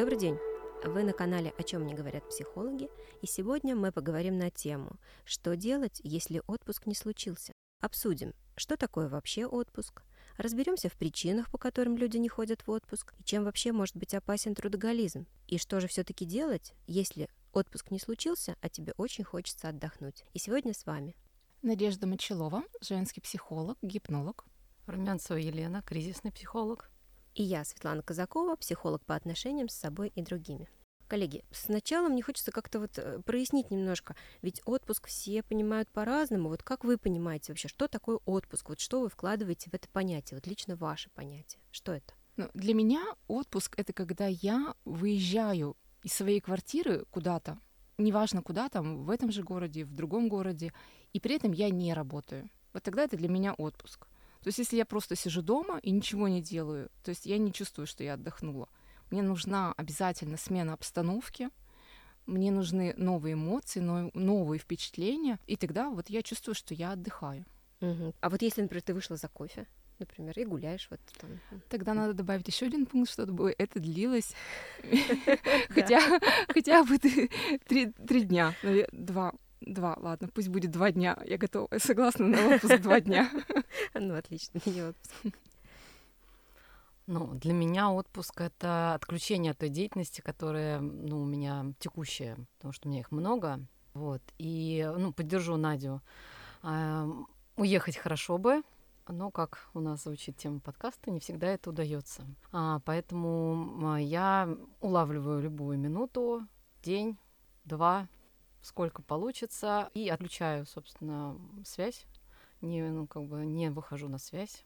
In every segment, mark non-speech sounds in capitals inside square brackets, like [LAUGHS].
Добрый день! Вы на канале «О чем не говорят психологи», и сегодня мы поговорим на тему «Что делать, если отпуск не случился?». Обсудим, что такое вообще отпуск, разберемся в причинах, по которым люди не ходят в отпуск, и чем вообще может быть опасен трудоголизм, и что же все-таки делать, если отпуск не случился, а тебе очень хочется отдохнуть. И сегодня с вами Надежда Мочелова, женский психолог, гипнолог. Румянцева Елена, кризисный психолог. И я, Светлана Казакова, психолог по отношениям с собой и другими. Коллеги, сначала мне хочется как-то вот э, прояснить немножко, ведь отпуск все понимают по-разному. Вот как вы понимаете вообще, что такое отпуск? Вот что вы вкладываете в это понятие? Вот лично ваше понятие. Что это? Ну, для меня отпуск — это когда я выезжаю из своей квартиры куда-то, неважно куда там, в этом же городе, в другом городе, и при этом я не работаю. Вот тогда это для меня отпуск. То есть если я просто сижу дома и ничего не делаю, то есть я не чувствую, что я отдохнула. Мне нужна обязательно смена обстановки, мне нужны новые эмоции, новые впечатления, и тогда вот я чувствую, что я отдыхаю. Угу. А вот если, например, ты вышла за кофе, например, и гуляешь вот там. Тогда надо добавить еще один пункт, чтобы это длилось [LAUGHS] хотя хотя бы три дня, два Два, ладно, пусть будет два дня. Я готова, согласна на отпуск два дня. [LAUGHS] Ну, отлично, не отпуск. Ну, для меня отпуск — это отключение от той деятельности, которая, ну, у меня текущая, потому что у меня их много. Вот. И, ну, поддержу Надю. А, уехать хорошо бы, но, как у нас звучит тема подкаста, не всегда это удается. А, поэтому я улавливаю любую минуту, день, два, сколько получится, и отключаю, собственно, связь. Не, ну, как бы не выхожу на связь,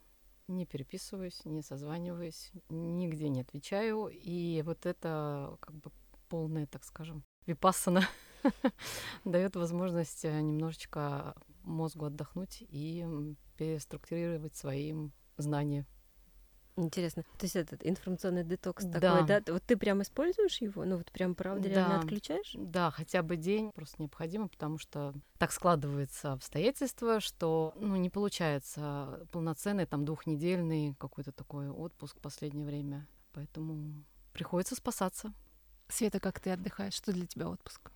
не переписываюсь, не созваниваюсь, нигде не отвечаю. И вот это как бы полная, так скажем, випассана [LAUGHS] дает возможность э, немножечко мозгу отдохнуть и переструктурировать свои знания Интересно. То есть этот информационный детокс да. такой, да? Вот ты прям используешь его? Ну вот прям правда да. реально отключаешь? Да, хотя бы день просто необходимо, потому что так складываются обстоятельства, что ну, не получается полноценный там двухнедельный какой-то такой отпуск в последнее время. Поэтому приходится спасаться. Света, как ты отдыхаешь? Что для тебя отпуск?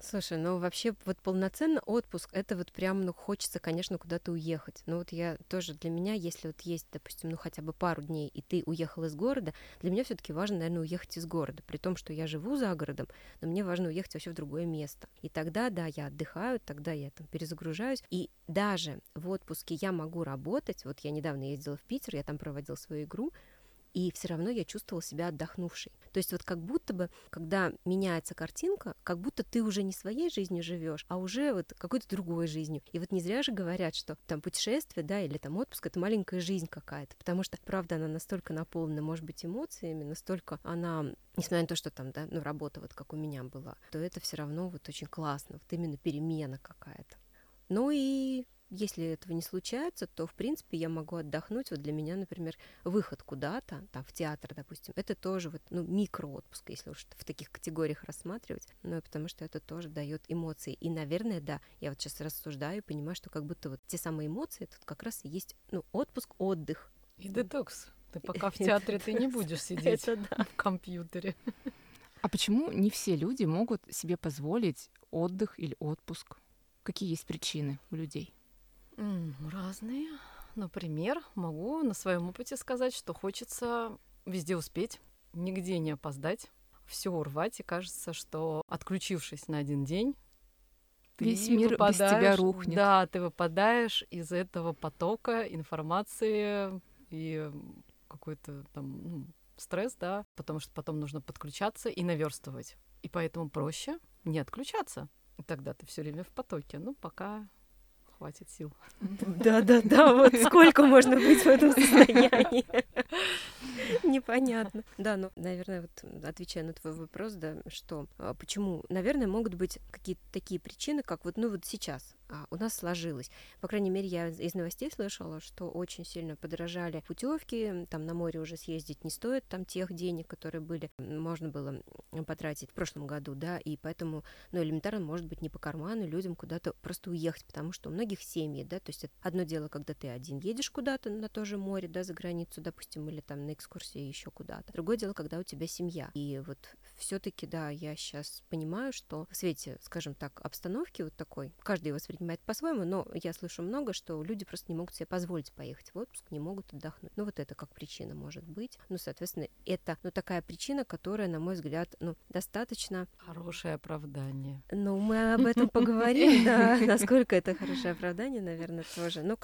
Слушай, ну вообще вот полноценный отпуск, это вот прям, ну хочется, конечно, куда-то уехать. Ну вот я тоже для меня, если вот есть, допустим, ну хотя бы пару дней, и ты уехал из города, для меня все таки важно, наверное, уехать из города. При том, что я живу за городом, но мне важно уехать вообще в другое место. И тогда, да, я отдыхаю, тогда я там перезагружаюсь. И даже в отпуске я могу работать. Вот я недавно ездила в Питер, я там проводила свою игру, и все равно я чувствовала себя отдохнувшей. То есть вот как будто бы, когда меняется картинка, как будто ты уже не своей жизнью живешь, а уже вот какой-то другой жизнью. И вот не зря же говорят, что там путешествие, да, или там отпуск — это маленькая жизнь какая-то, потому что, правда, она настолько наполнена, может быть, эмоциями, настолько она несмотря на то, что там, да, ну, работа вот как у меня была, то это все равно вот очень классно, вот именно перемена какая-то. Ну и если этого не случается, то, в принципе, я могу отдохнуть. Вот для меня, например, выход куда-то, там, в театр, допустим, это тоже вот, ну, микроотпуск, если уж в таких категориях рассматривать, ну, потому что это тоже дает эмоции. И, наверное, да, я вот сейчас рассуждаю и понимаю, что как будто вот те самые эмоции, тут как раз и есть, ну, отпуск, отдых. И детокс. Ты пока в [LAUGHS] театре ты не будешь [LAUGHS] сидеть в компьютере. А почему не все люди могут себе позволить отдых или отпуск? Какие есть причины у людей? Разные. Например, могу на своем опыте сказать, что хочется везде успеть, нигде не опоздать, все урвать, и кажется, что отключившись на один день, весь мир без тебя рухнет. Да, ты выпадаешь из этого потока информации и какой-то там ну, стресс, да, потому что потом нужно подключаться и наверстывать. И поэтому проще не отключаться. И тогда ты все время в потоке. Ну, пока хватит сил. Да-да-да, вот сколько можно быть в этом состоянии. Непонятно. Да, ну, наверное, вот отвечая на твой вопрос, да, что, а, почему, наверное, могут быть какие-то такие причины, как вот, ну, вот сейчас а, у нас сложилось. По крайней мере, я из новостей слышала, что очень сильно подорожали путевки, там на море уже съездить не стоит там тех денег, которые были, можно было потратить в прошлом году, да, и поэтому, ну, элементарно, может быть, не по карману людям куда-то просто уехать, потому что у многих многих семьи, да, то есть одно дело, когда ты один едешь куда-то на то же море, да, за границу, допустим, или там на экскурсии еще куда-то. Другое дело, когда у тебя семья. И вот все-таки, да, я сейчас понимаю, что в свете, скажем так, обстановки вот такой, каждый воспринимает по-своему, но я слышу много, что люди просто не могут себе позволить поехать в отпуск, не могут отдохнуть. Ну вот это как причина может быть. Ну, соответственно, это, ну, такая причина, которая, на мой взгляд, ну, достаточно... Хорошее оправдание. Ну, мы об этом поговорим, да, [LAUGHS] насколько это хорошее оправдание, наверное, тоже. Ну,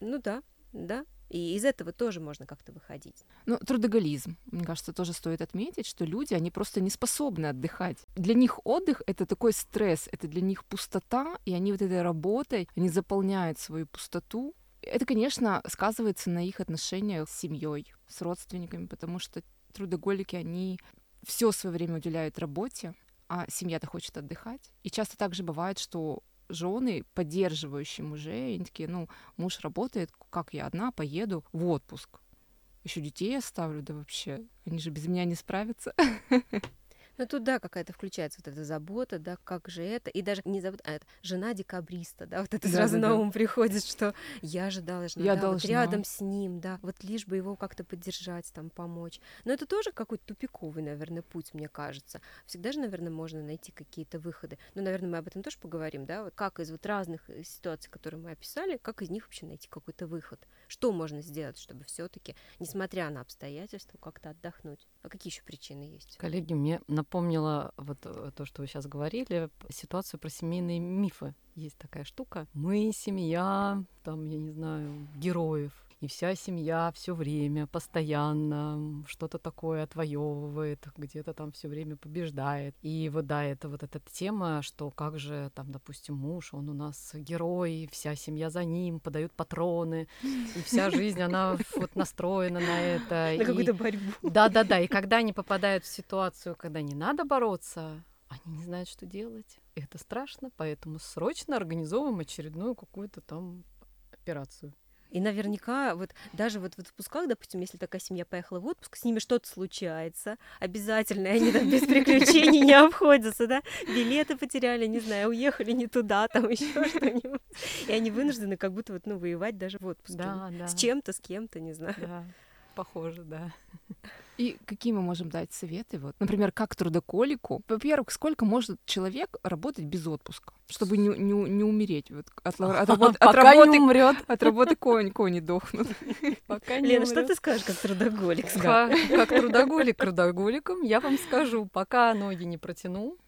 ну да, да, и из этого тоже можно как-то выходить. Ну, трудоголизм. Мне кажется, тоже стоит отметить, что люди, они просто не способны отдыхать. Для них отдых — это такой стресс, это для них пустота, и они вот этой работой, они заполняют свою пустоту. Это, конечно, сказывается на их отношениях с семьей, с родственниками, потому что трудоголики, они все свое время уделяют работе, а семья-то хочет отдыхать. И часто также бывает, что жены, поддерживающие мужей, они такие, ну, муж работает, как я одна поеду в отпуск. Еще детей оставлю, да вообще, они же без меня не справятся. [LAUGHS] Ну тут, да, какая-то включается вот эта забота, да, как же это, и даже не забота, а это жена декабриста, да, вот это да, сразу да, на ум да. приходит, что я же должна, я да, должна. Вот рядом с ним, да, вот лишь бы его как-то поддержать, там, помочь. Но это тоже какой-то тупиковый, наверное, путь, мне кажется. Всегда же, наверное, можно найти какие-то выходы. Ну, наверное, мы об этом тоже поговорим, да, вот как из вот разных э, ситуаций, которые мы описали, как из них вообще найти какой-то выход. Что можно сделать, чтобы все таки несмотря на обстоятельства, как-то отдохнуть? А какие еще причины есть? Коллеги, мне напомнила вот э, то, что вы сейчас говорили, ситуацию про семейные мифы. Есть такая штука. Мы семья, там, я не знаю, героев и вся семья все время, постоянно что-то такое отвоевывает, где-то там все время побеждает. И вот да, это вот эта тема, что как же там, допустим, муж, он у нас герой, вся семья за ним, подают патроны, и вся жизнь, она [LAUGHS] вот настроена на это. На какую-то борьбу. Да-да-да, и когда они попадают в ситуацию, когда не надо бороться, они не знают, что делать. Это страшно, поэтому срочно организовываем очередную какую-то там операцию. И наверняка вот даже вот в отпусках, допустим, если такая семья поехала в отпуск, с ними что-то случается, обязательно, они там без приключений не обходятся, да, билеты потеряли, не знаю, уехали не туда, там еще что-нибудь. И они вынуждены как будто вот, ну, воевать даже в отпуске. Да, да. С чем-то, с кем-то, не знаю. Да, похоже, да. И какие мы можем дать советы? Вот, например, как трудоколику. Во-первых, сколько может человек работать без отпуска, чтобы не, не, не умереть вот, от, [LAUGHS] от, работы, от, работы, не умрет. От работы конь, кони дохнут. [LAUGHS] Пока не Лена, что ты скажешь как трудоголик? Как трудоголик трудоголиком, я вам скажу, пока ноги не протянул,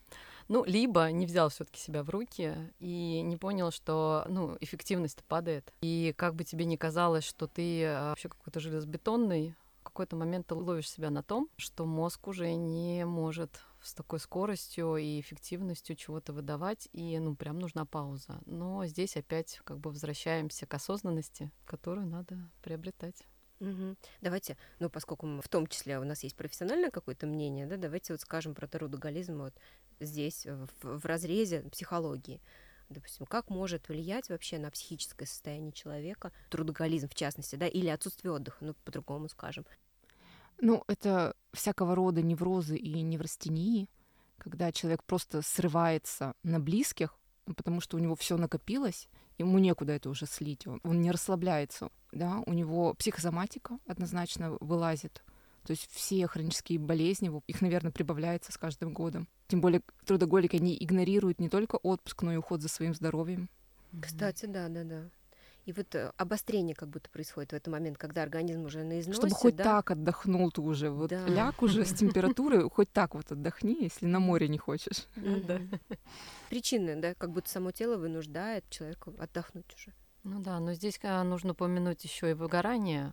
ну, либо не взял все-таки себя в руки и не понял, что, ну, эффективность падает. И как бы тебе ни казалось, что ты а, вообще какой-то железобетонный, какой-то момент ты ловишь себя на том, что мозг уже не может с такой скоростью и эффективностью чего-то выдавать, и ну прям нужна пауза. Но здесь опять как бы возвращаемся к осознанности, которую надо приобретать. Угу. Давайте, ну, поскольку мы, в том числе у нас есть профессиональное какое-то мнение, да, давайте вот скажем про трудоголизм вот здесь, в, в разрезе психологии допустим, как может влиять вообще на психическое состояние человека, трудоголизм в частности, да, или отсутствие отдыха, ну, по-другому скажем. Ну, это всякого рода неврозы и неврастении, когда человек просто срывается на близких, потому что у него все накопилось, ему некуда это уже слить, он, он не расслабляется, да, у него психосоматика однозначно вылазит, то есть все хронические болезни, их, наверное, прибавляется с каждым годом. Тем более трудоголики, они игнорируют не только отпуск, но и уход за своим здоровьем. Кстати, да, да, да. И вот э, обострение как будто происходит в этот момент, когда организм уже на износе. Чтобы хоть да? так отдохнул ты уже. Вот да. ляг уже с [LAUGHS] температурой, хоть так вот отдохни, если на море не хочешь. Да. Причины, да, как будто само тело вынуждает человека отдохнуть уже. Ну да, но здесь нужно упомянуть еще и выгорание,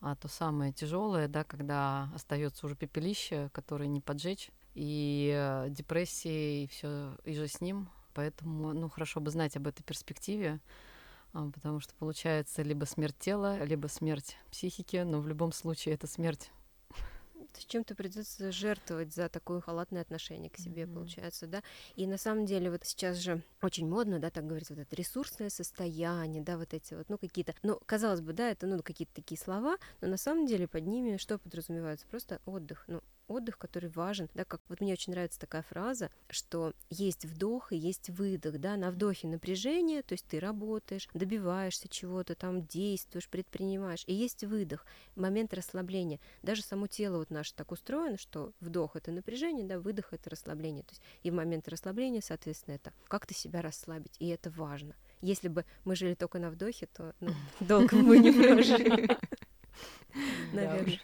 а то самое тяжелое, да, когда остается уже пепелище, которое не поджечь, и э, депрессия, и все, и же с ним. Поэтому, ну, хорошо бы знать об этой перспективе, а, потому что получается либо смерть тела, либо смерть психики, но в любом случае это смерть с чем-то придется жертвовать за такое халатное отношение к себе, mm-hmm. получается, да. И на самом деле вот сейчас же очень модно, да, так говорить, вот это ресурсное состояние, да, вот эти вот, ну, какие-то, ну, казалось бы, да, это, ну, какие-то такие слова, но на самом деле под ними что подразумевается? Просто отдых, ну, отдых, который важен, да, как вот мне очень нравится такая фраза, что есть вдох и есть выдох, да, на вдохе напряжение, то есть ты работаешь, добиваешься чего-то, там действуешь, предпринимаешь, и есть выдох, момент расслабления. Даже само тело вот наше так устроено, что вдох — это напряжение, да, выдох — это расслабление. То есть и в момент расслабления, соответственно, это как ты себя расслабить, и это важно. Если бы мы жили только на вдохе, то ну, [LAUGHS] долго мы не [LAUGHS] прожили. Наверное.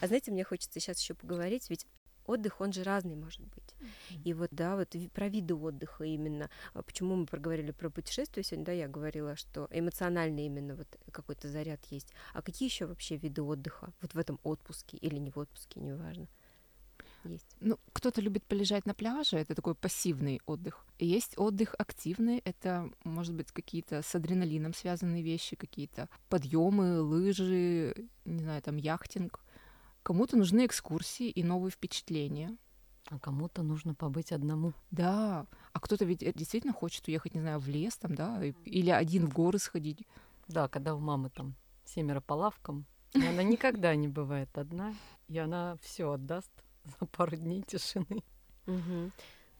А знаете, мне хочется сейчас еще поговорить, ведь отдых, он же разный может быть. И вот, да, вот про виды отдыха именно. А почему мы проговорили про путешествия сегодня, да, я говорила, что эмоциональный именно вот какой-то заряд есть. А какие еще вообще виды отдыха вот в этом отпуске или не в отпуске, неважно? Есть. Ну, кто-то любит полежать на пляже, это такой пассивный отдых. Есть отдых активный, это, может быть, какие-то с адреналином связанные вещи, какие-то подъемы, лыжи, не знаю, там яхтинг. Кому-то нужны экскурсии и новые впечатления. А кому-то нужно побыть одному. Да. А кто-то ведь э, действительно хочет уехать, не знаю, в лес там, да, или один в горы сходить. Да, когда у мамы там семеро по лавкам, и она никогда не бывает одна, и она все отдаст [LAUGHS] за пару дней тишины. Угу.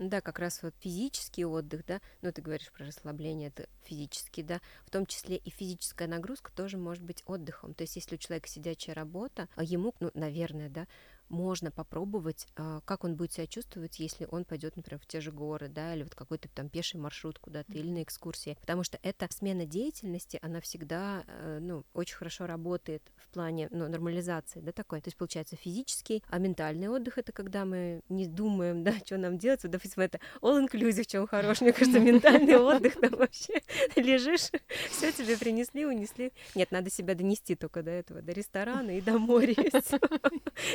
Да, как раз вот физический отдых, да, ну ты говоришь про расслабление, это физический, да, в том числе и физическая нагрузка тоже может быть отдыхом. То есть если у человека сидячая работа, а ему, ну, наверное, да, можно попробовать, а, как он будет себя чувствовать, если он пойдет, например, в те же горы, да, или вот какой-то там пеший маршрут куда-то, или на экскурсии. Потому что эта смена деятельности, она всегда, э, ну, очень хорошо работает в плане, ну, нормализации, да, такой. То есть, получается, физический, а ментальный отдых — это когда мы не думаем, [LAUGHS] да, что нам делать. Вот, допустим, это all-inclusive, чем хорош. Мне кажется, [LAUGHS] ментальный отдых там вообще [LAUGHS] лежишь, все тебе принесли, унесли. Нет, надо себя донести только до этого, до ресторана и до моря.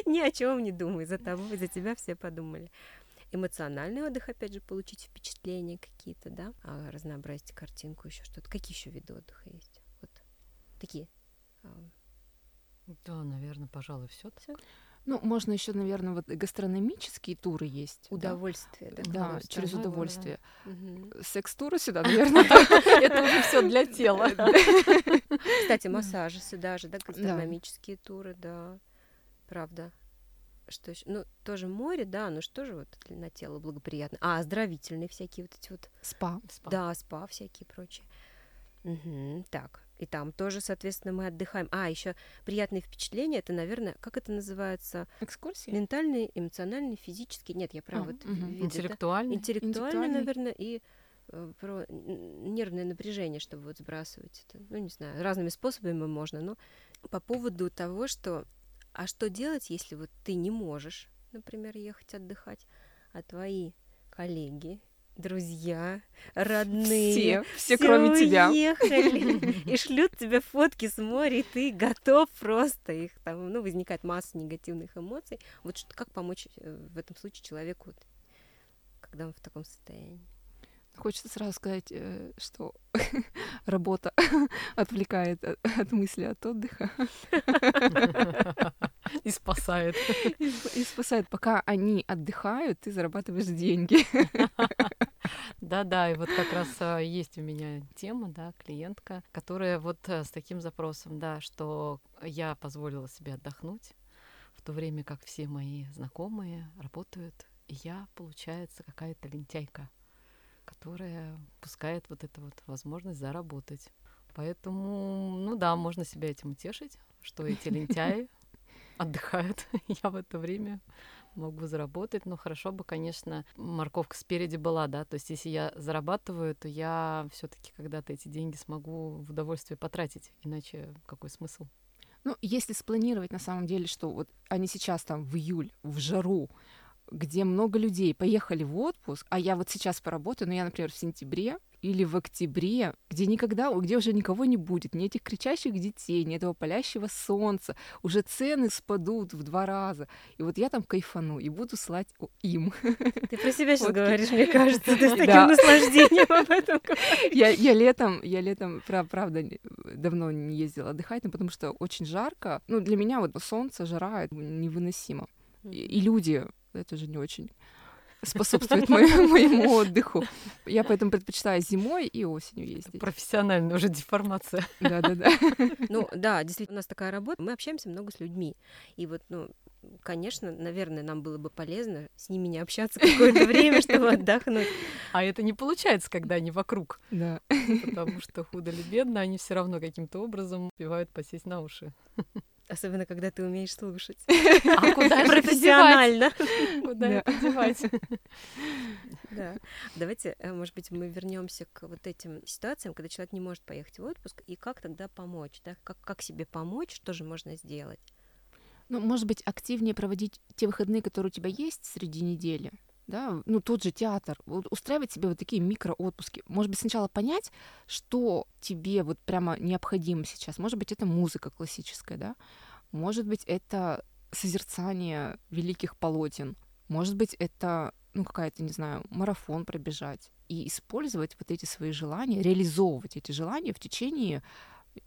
Ни о чем чем не думай, за тобой, за тебя все подумали. Эмоциональный отдых, опять же, получить впечатления какие-то, да, а разнообразить картинку, еще что-то. Какие еще виды отдыха есть? Вот такие. А. Да, наверное, пожалуй, все. Ну, можно еще, наверное, вот гастрономические туры есть. Удовольствие, да? Да, да через удовольствие. Угу. Секс-туры сюда, наверное, это уже все для тела. Кстати, массажи сюда же, да, гастрономические туры, да, правда что еще? Ну, тоже море, да, но что же вот на тело благоприятно. А, оздоровительные всякие вот эти вот. Спа. спа. Да, спа всякие прочие. Угу, так, и там тоже, соответственно, мы отдыхаем. А, еще приятные впечатления, это, наверное, как это называется? Экскурсии? Ментальный, эмоциональный, физический. Нет, я права. А, вот угу. виды, интеллектуальный. Да? Интеллектуальный, наверное, и э, про нервное напряжение, чтобы вот сбрасывать это. Ну, не знаю, разными способами можно, но по поводу того, что а что делать, если вот ты не можешь, например, ехать отдыхать, а твои коллеги, друзья, родные, все, все, кроме тебя, уехали [LAUGHS] и шлют тебе фотки с моря, и ты готов просто их там, ну, возникает масса негативных эмоций. Вот что, как помочь э, в этом случае человеку, когда он в таком состоянии? Хочется сразу сказать, э, что [LAUGHS] работа [LAUGHS] отвлекает от мысли от отдыха. И спасает. [LAUGHS] И спасает. Пока они отдыхают, ты зарабатываешь деньги. [LAUGHS] Да-да, и вот как раз а, есть у меня тема, да, клиентка, которая вот э, с таким запросом, да, что я позволила себе отдохнуть, в то время как все мои знакомые работают, и я, получается, какая-то лентяйка которая пускает вот эту вот возможность заработать. Поэтому, ну да, можно себя этим утешить, что эти [LAUGHS] лентяи отдыхают. [LAUGHS] Я в это время могу заработать. Но хорошо бы, конечно, морковка спереди была, да. То есть, если я зарабатываю, то я все-таки когда-то эти деньги смогу в удовольствие потратить. Иначе какой смысл? Ну, если спланировать на самом деле, что вот они сейчас там в июль, в жару, где много людей поехали в отпуск, а я вот сейчас поработаю, но я, например, в сентябре или в октябре, где никогда, где уже никого не будет, ни этих кричащих детей, ни этого палящего солнца, уже цены спадут в два раза. И вот я там кайфану и буду слать им. [LAUGHS] Ты про себя сейчас говоришь, мне кажется, ты с [LAUGHS] таким наслаждением об этом [LAUGHS] я, я летом, я летом, правда, давно не ездила отдыхать, но потому что очень жарко. Ну, для меня вот солнце, жара, невыносимо. И люди это же не очень способствует [LAUGHS] моему отдыху. Я поэтому предпочитаю зимой и осенью ездить. Профессиональная уже деформация. Да-да-да. [LAUGHS] Ну да, действительно, у нас такая работа. Мы общаемся много с людьми. И вот, ну, конечно, наверное, нам было бы полезно с ними не общаться какое-то [LAUGHS] время, чтобы отдохнуть. А это не получается, когда они вокруг. Да. Потому что худо ли бедно, они все равно каким-то образом успевают посесть на уши. Особенно, когда ты умеешь слушать. [LAUGHS] А куда же Профессионально. Куда это девать? [LAUGHS] Да. Давайте, э, может быть, мы вернемся к вот этим ситуациям, когда человек не может поехать в отпуск, и как тогда помочь, да? Как, как себе помочь, что же можно сделать? Ну, может быть, активнее проводить те выходные, которые у тебя есть среди недели. Да, ну тот же театр, вот устраивать себе вот такие микроотпуски. Может быть, сначала понять, что тебе вот прямо необходимо сейчас. Может быть, это музыка классическая, да. Может быть, это созерцание великих полотен. Может быть, это, ну, какая-то, не знаю, марафон пробежать. И использовать вот эти свои желания, реализовывать эти желания в течение,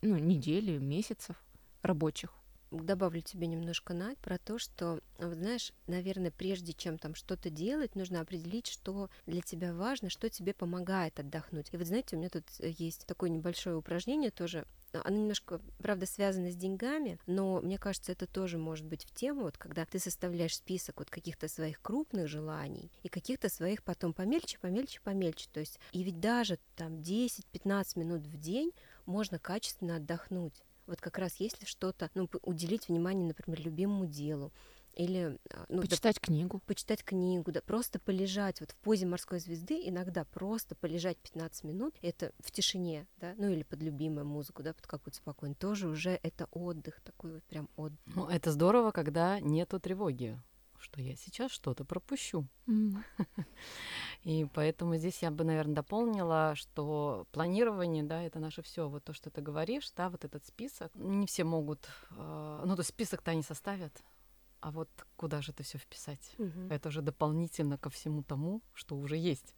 ну, недели, месяцев рабочих добавлю тебе немножко, Надь, про то, что, знаешь, наверное, прежде чем там что-то делать, нужно определить, что для тебя важно, что тебе помогает отдохнуть. И вот знаете, у меня тут э, есть такое небольшое упражнение тоже, оно немножко, правда, связано с деньгами, но мне кажется, это тоже может быть в тему, вот когда ты составляешь список вот каких-то своих крупных желаний и каких-то своих потом помельче, помельче, помельче. То есть, и ведь даже там 10-15 минут в день можно качественно отдохнуть. Вот как раз если что-то, ну, уделить внимание, например, любимому делу, или а, ну, почитать да, книгу. Почитать книгу, да, просто полежать вот в позе морской звезды, иногда просто полежать 15 минут, это в тишине, да, ну или под любимую музыку, да, под какую-то спокойную, тоже уже это отдых, такой вот прям отдых. Ну, это здорово, когда нету тревоги что я сейчас что-то пропущу. Mm. [LAUGHS] И поэтому здесь я бы, наверное, дополнила, что планирование, да, это наше все. Вот то, что ты говоришь, да, вот этот список. Не все могут, э, ну, то список-то они составят, а вот куда же это все вписать? Mm-hmm. Это уже дополнительно ко всему тому, что уже есть.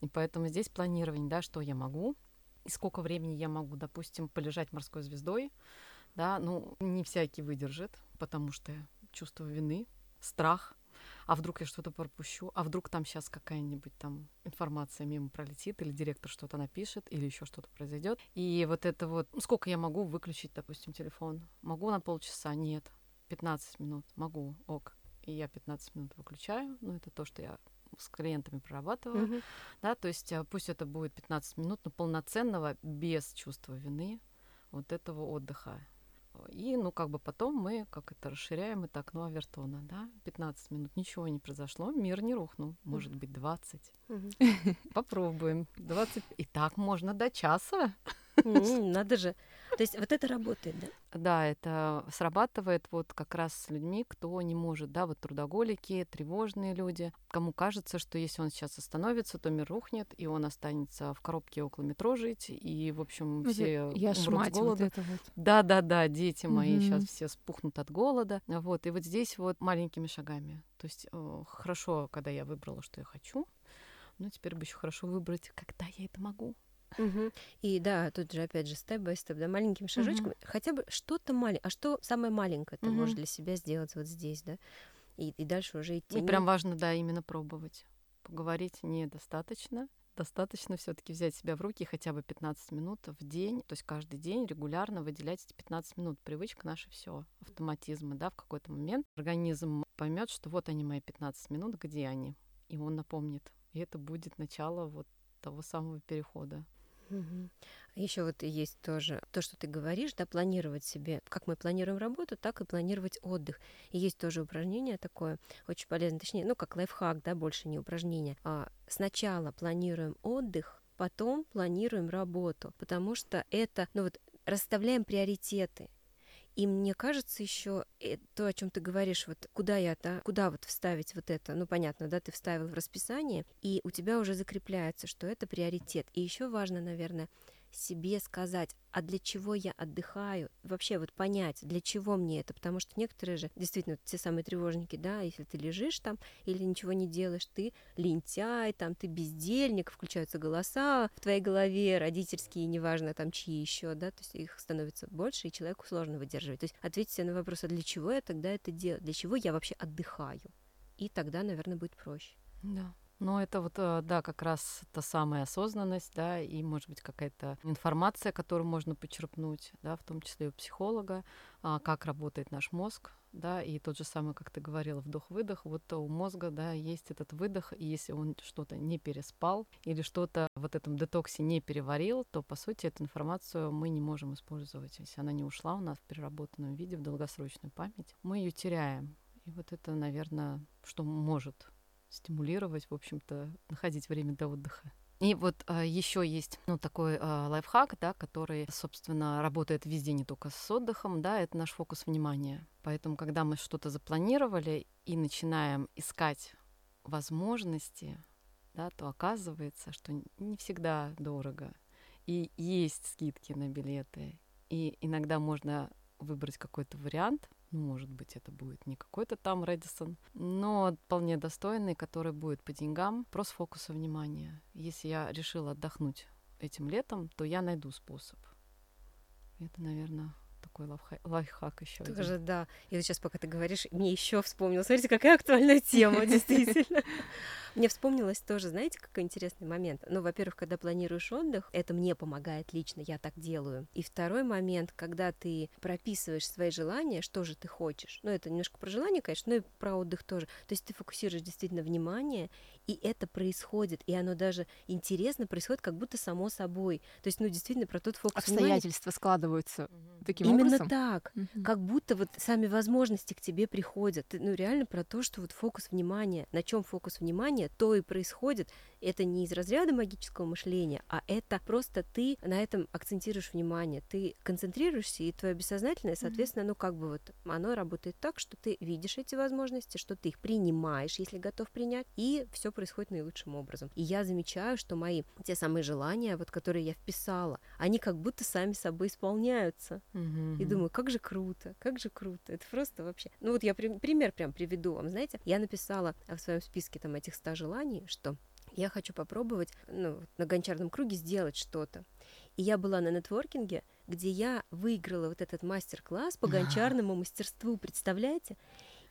И поэтому здесь планирование, да, что я могу, и сколько времени я могу, допустим, полежать морской звездой, да, ну, не всякий выдержит, потому что чувство вины, страх, а вдруг я что-то пропущу, а вдруг там сейчас какая-нибудь там информация мимо пролетит, или директор что-то напишет, или еще что-то произойдет. И вот это вот, ну, сколько я могу выключить, допустим, телефон? Могу на полчаса? Нет. 15 минут. Могу. Ок. И я 15 минут выключаю. Ну, это то, что я с клиентами прорабатываю. Mm-hmm. Да, то есть а, пусть это будет 15 минут, но полноценного, без чувства вины, вот этого отдыха. И, ну, как бы потом мы как это расширяем это окно Авертона, да, 15 минут, ничего не произошло, мир не рухнул, может быть, 20. [LAUGHS] Попробуем. 20. И так можно до часа. Надо же. То есть вот это работает, да? Да, это срабатывает вот как раз с людьми, кто не может, да, вот трудоголики, тревожные люди, кому кажется, что если он сейчас остановится, то мир рухнет, и он останется в коробке около метро жить, и, в общем, все Я умрут с голода. Вот вот. Да, да, да, дети мои угу. сейчас все спухнут от голода. Вот, и вот здесь вот маленькими шагами. То есть э, хорошо, когда я выбрала, что я хочу, но теперь бы еще хорошо выбрать, когда я это могу. Угу. И да, тут же опять же степ-бай-степ, да, маленькими шажочками, угу. хотя бы что-то маленькое. А что самое маленькое ты угу. можешь для себя сделать вот здесь, да? И, и дальше уже идти. И прям важно, да, именно пробовать. Поговорить недостаточно. Достаточно все-таки взять себя в руки хотя бы 15 минут в день, то есть каждый день регулярно выделять эти 15 минут. Привычка наша все, автоматизмы, да, в какой-то момент организм поймет, что вот они мои 15 минут, где они, и он напомнит. И это будет начало вот того самого перехода. Угу. Еще вот есть тоже то, что ты говоришь, да, планировать себе, как мы планируем работу, так и планировать отдых. И есть тоже упражнение такое, очень полезное, точнее, ну, как лайфхак, да, больше не упражнение. А сначала планируем отдых, потом планируем работу, потому что это, ну вот, расставляем приоритеты. И мне кажется еще э, то, о чем ты говоришь, вот куда я, да, куда вот вставить вот это, ну понятно, да, ты вставил в расписание, и у тебя уже закрепляется, что это приоритет. И еще важно, наверное, себе сказать, а для чего я отдыхаю, вообще вот понять, для чего мне это, потому что некоторые же, действительно, те самые тревожники, да, если ты лежишь там или ничего не делаешь, ты лентяй, там, ты бездельник, включаются голоса в твоей голове, родительские, неважно там чьи еще, да, то есть их становится больше, и человеку сложно выдерживать. То есть ответить себе на вопрос, а для чего я тогда это делаю, для чего я вообще отдыхаю, и тогда, наверное, будет проще. Да. Но это вот, э, да, как раз та самая осознанность, да, и, может быть, какая-то информация, которую можно почерпнуть, да, в том числе у психолога, а, как работает наш мозг, да, и тот же самый, как ты говорила, вдох-выдох, вот у мозга, да, есть этот выдох, и если он что-то не переспал или что-то в этом детоксе не переварил, то, по сути, эту информацию мы не можем использовать. Если она не ушла у нас в переработанном виде, в долгосрочную память, мы ее теряем. И вот это, наверное, что может стимулировать, в общем-то, находить время для отдыха. И вот а, еще есть ну, такой а, лайфхак, да, который, собственно, работает везде, не только с отдыхом, да, это наш фокус внимания. Поэтому, когда мы что-то запланировали и начинаем искать возможности, да, то оказывается, что не всегда дорого. И есть скидки на билеты. И иногда можно выбрать какой-то вариант, ну, может быть, это будет не какой-то там Редисон, но вполне достойный, который будет по деньгам, просто фокуса внимания. Если я решила отдохнуть этим летом, то я найду способ. Это, наверное, такой лайфхак, лайфхак еще. Тоже, один. да. И вот сейчас, пока ты говоришь, мне еще вспомнил. Смотрите, какая актуальная тема, [LAUGHS] действительно. Мне вспомнилось тоже, знаете, какой интересный момент? Ну, во-первых, когда планируешь отдых, это мне помогает лично, я так делаю. И второй момент, когда ты прописываешь свои желания, что же ты хочешь. Ну, это немножко про желание, конечно, но и про отдых тоже. То есть ты фокусируешь действительно внимание, и это происходит, и оно даже интересно происходит как будто само собой. То есть, ну, действительно, про тот фокус Обстоятельства внимания. складываются таким Именно образом? Именно так. Угу. Как будто вот сами возможности к тебе приходят. Ты, ну, реально про то, что вот фокус внимания, на чем фокус внимания, то и происходит. Это не из разряда магического мышления, а это просто ты на этом акцентируешь внимание, ты концентрируешься, и твое бессознательное, соответственно, ну как бы вот оно работает так, что ты видишь эти возможности, что ты их принимаешь, если готов принять, и все происходит наилучшим образом. И я замечаю, что мои те самые желания, вот которые я вписала, они как будто сами собой исполняются. Mm-hmm. И думаю, как же круто, как же круто. Это просто вообще. Ну вот я при- пример прям приведу вам, знаете, я написала в своем списке там этих 100 желаний, что я хочу попробовать ну, на гончарном круге сделать что-то. И я была на нетворкинге, где я выиграла вот этот мастер-класс по гончарному мастерству, представляете?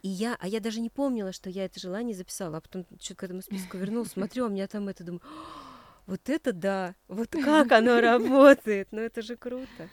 И я, а я даже не помнила, что я это желание записала, а потом что-то к этому списку вернулась, смотрю, а у меня там это, думаю, вот это да, вот как оно [LAUGHS] работает, ну это же круто.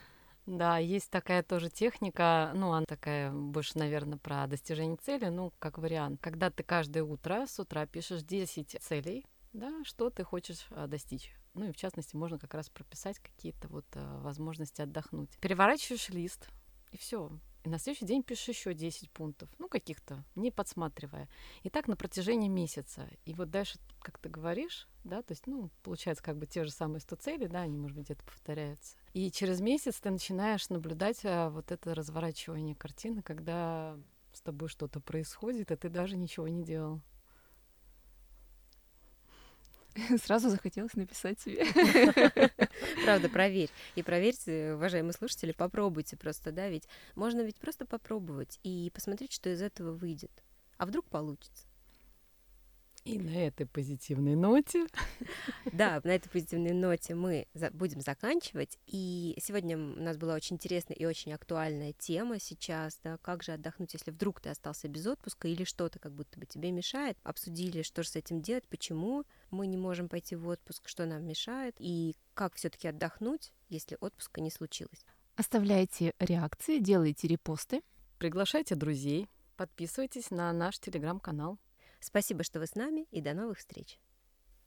Да, есть такая тоже техника, ну, она такая больше, наверное, про достижение цели, ну, как вариант. Когда ты каждое утро с утра пишешь 10 целей, да, что ты хочешь а, достичь. Ну и в частности можно как раз прописать какие-то вот а, возможности отдохнуть. Переворачиваешь лист, и все. И на следующий день пишешь еще 10 пунктов, ну каких-то, не подсматривая. И так на протяжении месяца. И вот дальше, как ты говоришь, да, то есть, ну, получается как бы те же самые 100 целей, да, они, может быть, где-то повторяются. И через месяц ты начинаешь наблюдать а, вот это разворачивание картины, когда с тобой что-то происходит, а ты даже ничего не делал. [LAUGHS] Сразу захотелось написать себе. [LAUGHS] Правда, [LAUGHS] проверь. И проверьте, уважаемые слушатели, попробуйте просто, да, ведь можно ведь просто попробовать и посмотреть, что из этого выйдет. А вдруг получится. И на этой позитивной ноте. Да, на этой позитивной ноте мы будем заканчивать. И сегодня у нас была очень интересная и очень актуальная тема сейчас, да, как же отдохнуть, если вдруг ты остался без отпуска или что-то как будто бы тебе мешает. Обсудили, что же с этим делать, почему мы не можем пойти в отпуск, что нам мешает, и как все-таки отдохнуть, если отпуска не случилось. Оставляйте реакции, делайте репосты. Приглашайте друзей, подписывайтесь на наш телеграм-канал. Спасибо, что вы с нами, и до новых встреч.